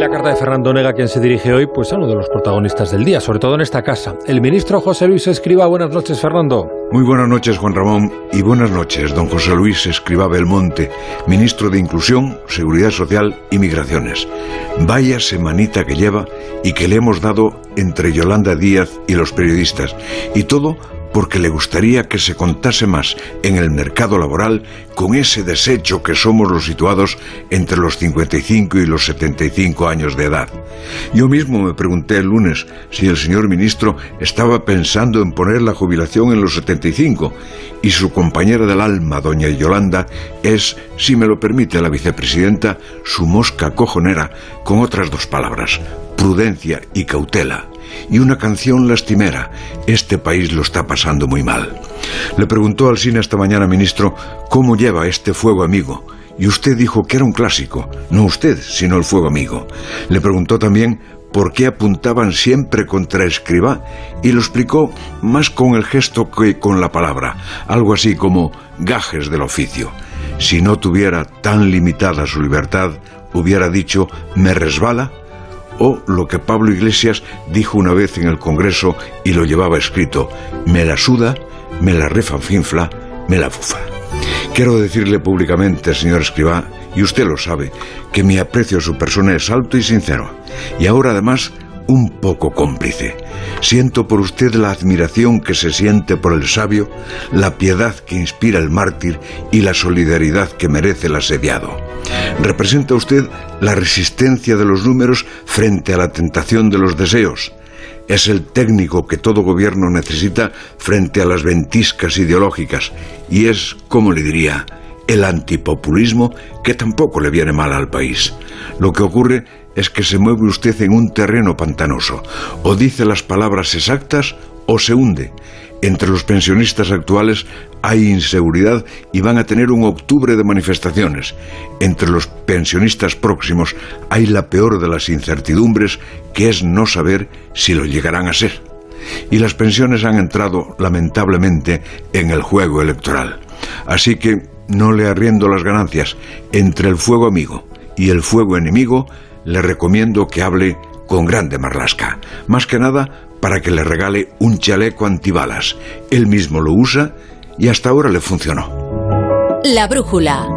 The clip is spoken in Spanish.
la carta de Fernando Nega, quien se dirige hoy, pues a uno de los protagonistas del día, sobre todo en esta casa. El ministro José Luis Escriba. Buenas noches, Fernando. Muy buenas noches, Juan Ramón, y buenas noches, don José Luis Escriba Belmonte, ministro de Inclusión, Seguridad Social y Migraciones. Vaya semanita que lleva y que le hemos dado entre Yolanda Díaz y los periodistas. Y todo porque le gustaría que se contase más en el mercado laboral con ese desecho que somos los situados entre los 55 y los 75 años de edad. Yo mismo me pregunté el lunes si el señor ministro estaba pensando en poner la jubilación en los 75 y su compañera del alma, doña Yolanda, es, si me lo permite la vicepresidenta, su mosca cojonera con otras dos palabras, prudencia y cautela y una canción lastimera. Este país lo está pasando muy mal. Le preguntó al cine esta mañana, ministro, cómo lleva este fuego amigo. Y usted dijo que era un clásico, no usted, sino el fuego amigo. Le preguntó también por qué apuntaban siempre contra Escribá y lo explicó más con el gesto que con la palabra, algo así como gajes del oficio. Si no tuviera tan limitada su libertad, hubiera dicho me resbala o lo que Pablo Iglesias dijo una vez en el Congreso y lo llevaba escrito, me la suda, me la refanfinfla, me la fufa. Quiero decirle públicamente, señor Escribá, y usted lo sabe, que mi aprecio a su persona es alto y sincero, y ahora además un poco cómplice. Siento por usted la admiración que se siente por el sabio, la piedad que inspira el mártir y la solidaridad que merece el asediado. Representa usted la resistencia de los números frente a la tentación de los deseos. Es el técnico que todo gobierno necesita frente a las ventiscas ideológicas y es, como le diría, el antipopulismo que tampoco le viene mal al país. Lo que ocurre es que se mueve usted en un terreno pantanoso. O dice las palabras exactas o se hunde. Entre los pensionistas actuales hay inseguridad y van a tener un octubre de manifestaciones. Entre los pensionistas próximos hay la peor de las incertidumbres, que es no saber si lo llegarán a ser. Y las pensiones han entrado, lamentablemente, en el juego electoral. Así que no le arriendo las ganancias. Entre el fuego amigo y el fuego enemigo, le recomiendo que hable con Grande Marlasca. Más que nada para que le regale un chaleco antibalas. Él mismo lo usa y hasta ahora le funcionó. La brújula.